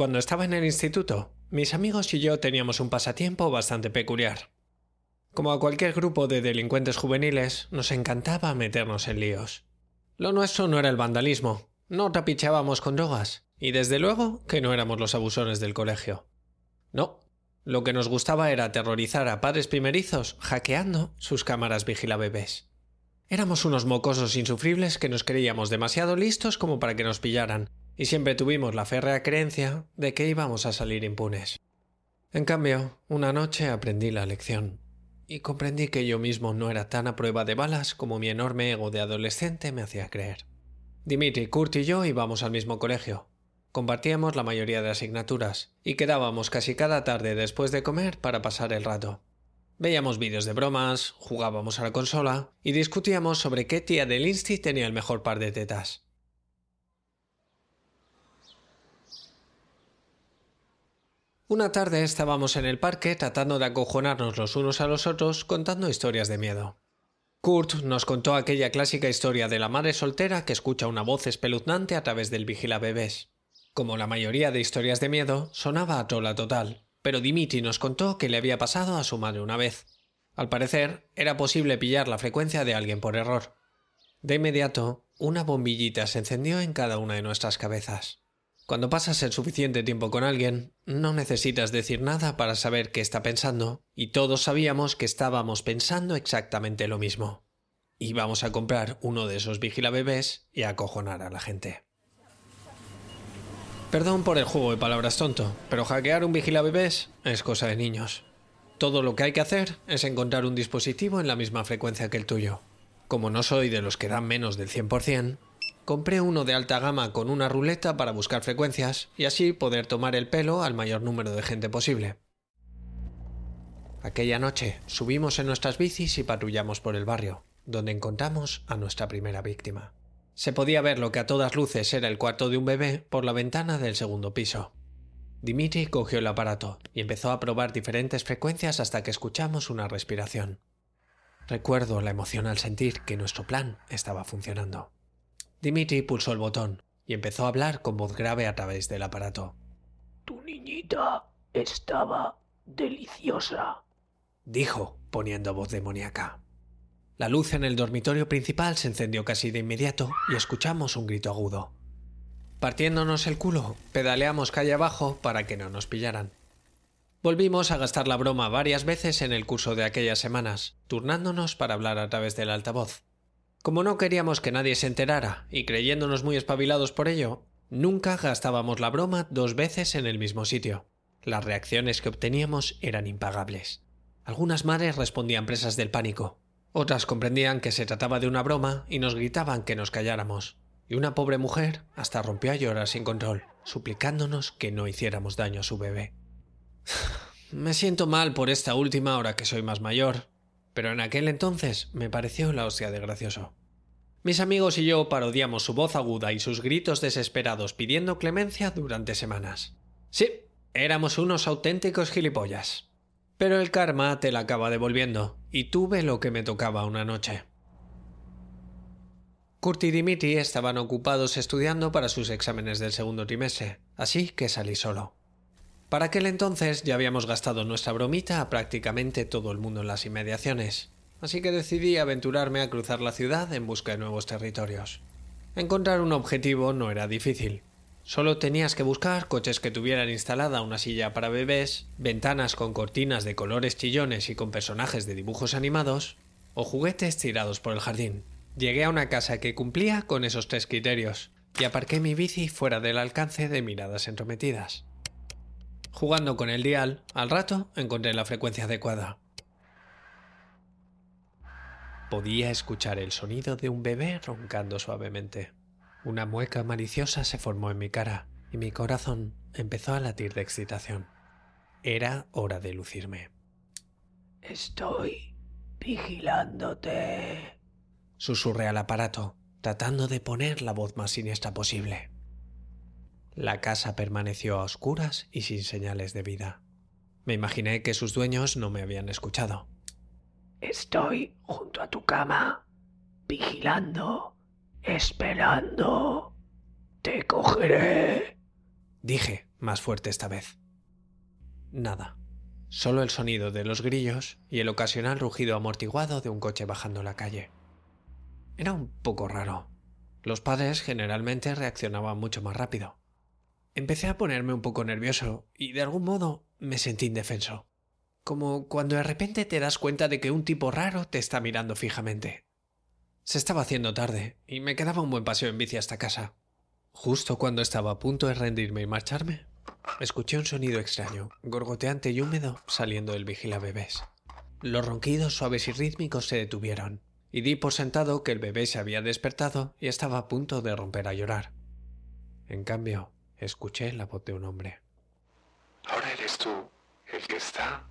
Cuando estaba en el instituto, mis amigos y yo teníamos un pasatiempo bastante peculiar. Como a cualquier grupo de delincuentes juveniles, nos encantaba meternos en líos. Lo nuestro no era el vandalismo, no tapichábamos con drogas, y desde luego que no éramos los abusones del colegio. No, lo que nos gustaba era aterrorizar a padres primerizos hackeando sus cámaras vigilabebés. Éramos unos mocosos insufribles que nos creíamos demasiado listos como para que nos pillaran, y siempre tuvimos la férrea creencia de que íbamos a salir impunes. En cambio, una noche aprendí la lección y comprendí que yo mismo no era tan a prueba de balas como mi enorme ego de adolescente me hacía creer. Dimitri, Kurt y yo íbamos al mismo colegio. Compartíamos la mayoría de asignaturas y quedábamos casi cada tarde después de comer para pasar el rato. Veíamos vídeos de bromas, jugábamos a la consola y discutíamos sobre qué tía del Insti tenía el mejor par de tetas. Una tarde estábamos en el parque tratando de acojonarnos los unos a los otros contando historias de miedo. Kurt nos contó aquella clásica historia de la madre soltera que escucha una voz espeluznante a través del vigilabebés. Como la mayoría de historias de miedo, sonaba a trola total, pero Dimitri nos contó que le había pasado a su madre una vez. Al parecer, era posible pillar la frecuencia de alguien por error. De inmediato, una bombillita se encendió en cada una de nuestras cabezas. Cuando pasas el suficiente tiempo con alguien, no necesitas decir nada para saber qué está pensando, y todos sabíamos que estábamos pensando exactamente lo mismo. Íbamos a comprar uno de esos vigilabebés y a acojonar a la gente. Perdón por el juego de palabras tonto, pero hackear un vigilabebés es cosa de niños. Todo lo que hay que hacer es encontrar un dispositivo en la misma frecuencia que el tuyo. Como no soy de los que dan menos del 100%, compré uno de alta gama con una ruleta para buscar frecuencias y así poder tomar el pelo al mayor número de gente posible. Aquella noche subimos en nuestras bicis y patrullamos por el barrio, donde encontramos a nuestra primera víctima. Se podía ver lo que a todas luces era el cuarto de un bebé por la ventana del segundo piso. Dimitri cogió el aparato y empezó a probar diferentes frecuencias hasta que escuchamos una respiración. Recuerdo la emoción al sentir que nuestro plan estaba funcionando. Dimitri pulsó el botón y empezó a hablar con voz grave a través del aparato. Tu niñita estaba deliciosa, dijo, poniendo voz demoníaca. La luz en el dormitorio principal se encendió casi de inmediato y escuchamos un grito agudo. Partiéndonos el culo, pedaleamos calle abajo para que no nos pillaran. Volvimos a gastar la broma varias veces en el curso de aquellas semanas, turnándonos para hablar a través del altavoz. Como no queríamos que nadie se enterara y creyéndonos muy espabilados por ello, nunca gastábamos la broma dos veces en el mismo sitio. Las reacciones que obteníamos eran impagables. Algunas madres respondían presas del pánico, otras comprendían que se trataba de una broma y nos gritaban que nos calláramos. Y una pobre mujer hasta rompió a llorar sin control, suplicándonos que no hiciéramos daño a su bebé. Me siento mal por esta última ahora que soy más mayor, pero en aquel entonces me pareció la hostia de gracioso. Mis amigos y yo parodiamos su voz aguda y sus gritos desesperados pidiendo clemencia durante semanas. Sí, éramos unos auténticos gilipollas. Pero el karma te la acaba devolviendo, y tuve lo que me tocaba una noche. Kurt y Dimitri estaban ocupados estudiando para sus exámenes del segundo trimestre, así que salí solo. Para aquel entonces ya habíamos gastado nuestra bromita a prácticamente todo el mundo en las inmediaciones, así que decidí aventurarme a cruzar la ciudad en busca de nuevos territorios. Encontrar un objetivo no era difícil. Solo tenías que buscar coches que tuvieran instalada una silla para bebés, ventanas con cortinas de colores chillones y con personajes de dibujos animados, o juguetes tirados por el jardín. Llegué a una casa que cumplía con esos tres criterios, y aparqué mi bici fuera del alcance de miradas entrometidas. Jugando con el dial, al rato encontré la frecuencia adecuada. Podía escuchar el sonido de un bebé roncando suavemente. Una mueca maliciosa se formó en mi cara y mi corazón empezó a latir de excitación. Era hora de lucirme. Estoy vigilándote. Susurré al aparato, tratando de poner la voz más siniestra posible. La casa permaneció a oscuras y sin señales de vida. Me imaginé que sus dueños no me habían escuchado. Estoy junto a tu cama, vigilando, esperando. Te cogeré. Dije, más fuerte esta vez. Nada. Solo el sonido de los grillos y el ocasional rugido amortiguado de un coche bajando la calle. Era un poco raro. Los padres generalmente reaccionaban mucho más rápido. Empecé a ponerme un poco nervioso y de algún modo me sentí indefenso. Como cuando de repente te das cuenta de que un tipo raro te está mirando fijamente. Se estaba haciendo tarde y me quedaba un buen paseo en bici hasta casa. Justo cuando estaba a punto de rendirme y marcharme, escuché un sonido extraño, gorgoteante y húmedo saliendo del vigila bebés. Los ronquidos suaves y rítmicos se detuvieron, y di por sentado que el bebé se había despertado y estaba a punto de romper a llorar. En cambio, escuché la voz de un hombre. Ahora eres tú el que está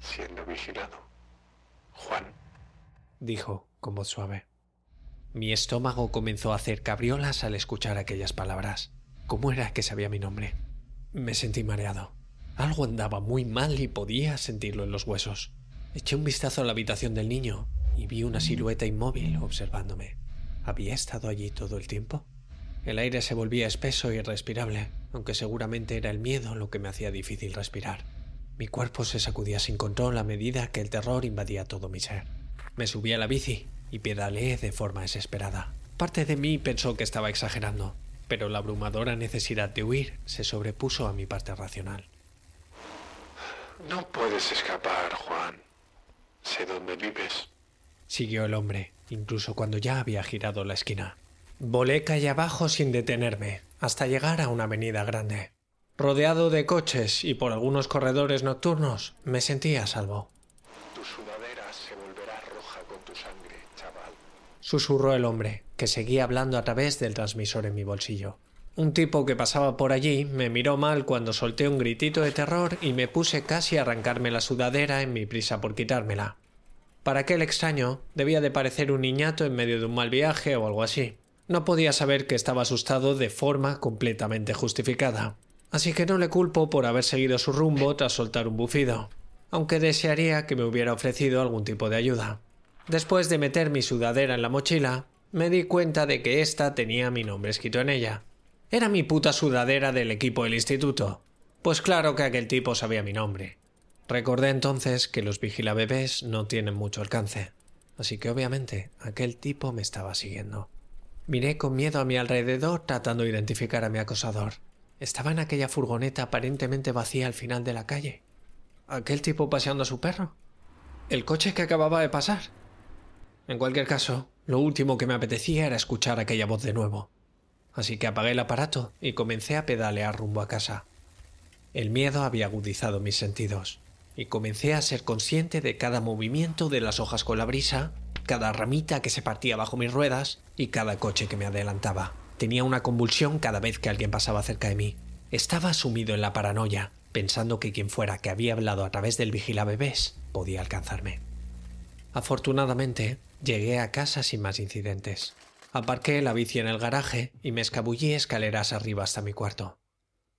siendo vigilado. Juan. dijo con voz suave. Mi estómago comenzó a hacer cabriolas al escuchar aquellas palabras. ¿Cómo era que sabía mi nombre? Me sentí mareado. Algo andaba muy mal y podía sentirlo en los huesos. Eché un vistazo a la habitación del niño y vi una silueta inmóvil observándome. ¿Había estado allí todo el tiempo? El aire se volvía espeso y irrespirable, aunque seguramente era el miedo lo que me hacía difícil respirar. Mi cuerpo se sacudía sin control a medida que el terror invadía todo mi ser. Me subí a la bici y pedaleé de forma desesperada. Parte de mí pensó que estaba exagerando, pero la abrumadora necesidad de huir se sobrepuso a mi parte racional. No puedes escapar, Juan. Sé dónde vives. Siguió el hombre, incluso cuando ya había girado la esquina. Volé calle abajo sin detenerme, hasta llegar a una avenida grande. Rodeado de coches y por algunos corredores nocturnos, me sentía a salvo. Tu sudadera se volverá roja con tu sangre, chaval. Susurró el hombre, que seguía hablando a través del transmisor en mi bolsillo. Un tipo que pasaba por allí me miró mal cuando solté un gritito de terror y me puse casi a arrancarme la sudadera en mi prisa por quitármela. Para aquel extraño debía de parecer un niñato en medio de un mal viaje o algo así. No podía saber que estaba asustado de forma completamente justificada así que no le culpo por haber seguido su rumbo tras soltar un bufido, aunque desearía que me hubiera ofrecido algún tipo de ayuda. Después de meter mi sudadera en la mochila, me di cuenta de que ésta tenía mi nombre escrito en ella. Era mi puta sudadera del equipo del instituto. Pues claro que aquel tipo sabía mi nombre. Recordé entonces que los vigilabebés no tienen mucho alcance, así que obviamente aquel tipo me estaba siguiendo. Miré con miedo a mi alrededor tratando de identificar a mi acosador. Estaba en aquella furgoneta aparentemente vacía al final de la calle. ¿Aquel tipo paseando a su perro? ¿El coche que acababa de pasar? En cualquier caso, lo último que me apetecía era escuchar aquella voz de nuevo. Así que apagué el aparato y comencé a pedalear rumbo a casa. El miedo había agudizado mis sentidos, y comencé a ser consciente de cada movimiento de las hojas con la brisa, cada ramita que se partía bajo mis ruedas y cada coche que me adelantaba. Tenía una convulsión cada vez que alguien pasaba cerca de mí. Estaba sumido en la paranoia, pensando que quien fuera que había hablado a través del vigilabebés podía alcanzarme. Afortunadamente, llegué a casa sin más incidentes. Aparqué la bici en el garaje y me escabullí escaleras arriba hasta mi cuarto.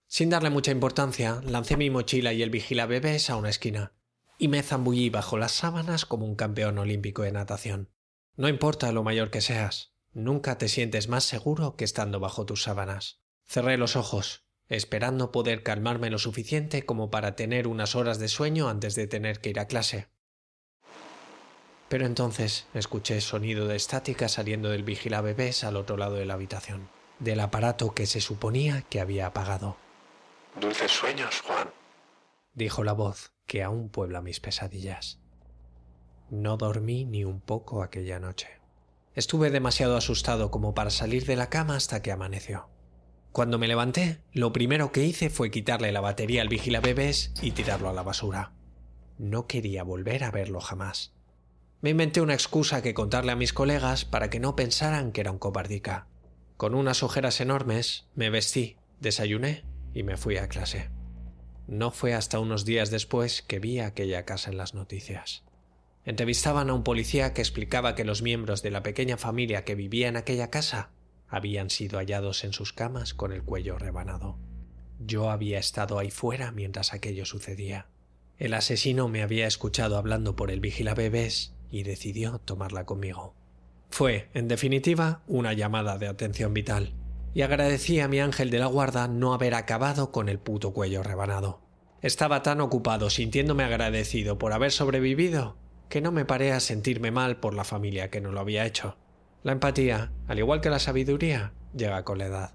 Sin darle mucha importancia, lancé mi mochila y el vigilabebés a una esquina, y me zambullí bajo las sábanas como un campeón olímpico de natación. No importa lo mayor que seas, Nunca te sientes más seguro que estando bajo tus sábanas. Cerré los ojos, esperando poder calmarme lo suficiente como para tener unas horas de sueño antes de tener que ir a clase. Pero entonces escuché sonido de estática saliendo del vigilabebés al otro lado de la habitación. del aparato que se suponía que había apagado. Dulces sueños, Juan. Dijo la voz que aún puebla mis pesadillas. No dormí ni un poco aquella noche. Estuve demasiado asustado como para salir de la cama hasta que amaneció. Cuando me levanté, lo primero que hice fue quitarle la batería al vigilabebés y tirarlo a la basura. No quería volver a verlo jamás. Me inventé una excusa que contarle a mis colegas para que no pensaran que era un cobardica. Con unas ojeras enormes, me vestí, desayuné y me fui a clase. No fue hasta unos días después que vi aquella casa en las noticias. Entrevistaban a un policía que explicaba que los miembros de la pequeña familia que vivía en aquella casa habían sido hallados en sus camas con el cuello rebanado. Yo había estado ahí fuera mientras aquello sucedía. El asesino me había escuchado hablando por el vigilabebés y decidió tomarla conmigo. Fue, en definitiva, una llamada de atención vital, y agradecí a mi ángel de la guarda no haber acabado con el puto cuello rebanado. Estaba tan ocupado sintiéndome agradecido por haber sobrevivido que no me paré a sentirme mal por la familia que no lo había hecho. La empatía, al igual que la sabiduría, llega con la edad.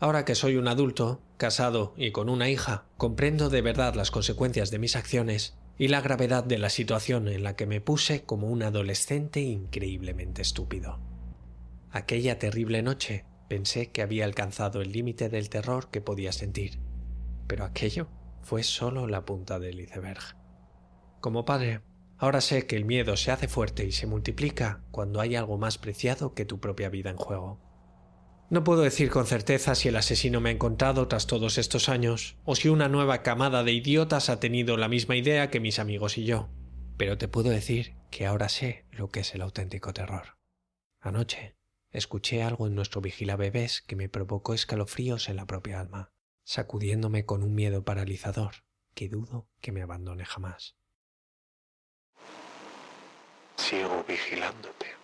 Ahora que soy un adulto, casado y con una hija, comprendo de verdad las consecuencias de mis acciones y la gravedad de la situación en la que me puse como un adolescente increíblemente estúpido. Aquella terrible noche pensé que había alcanzado el límite del terror que podía sentir, pero aquello fue solo la punta del iceberg. Como padre, ahora sé que el miedo se hace fuerte y se multiplica cuando hay algo más preciado que tu propia vida en juego. No puedo decir con certeza si el asesino me ha encontrado tras todos estos años, o si una nueva camada de idiotas ha tenido la misma idea que mis amigos y yo, pero te puedo decir que ahora sé lo que es el auténtico terror. Anoche escuché algo en nuestro vigila bebés que me provocó escalofríos en la propia alma, sacudiéndome con un miedo paralizador que dudo que me abandone jamás. Sigo vigilándote.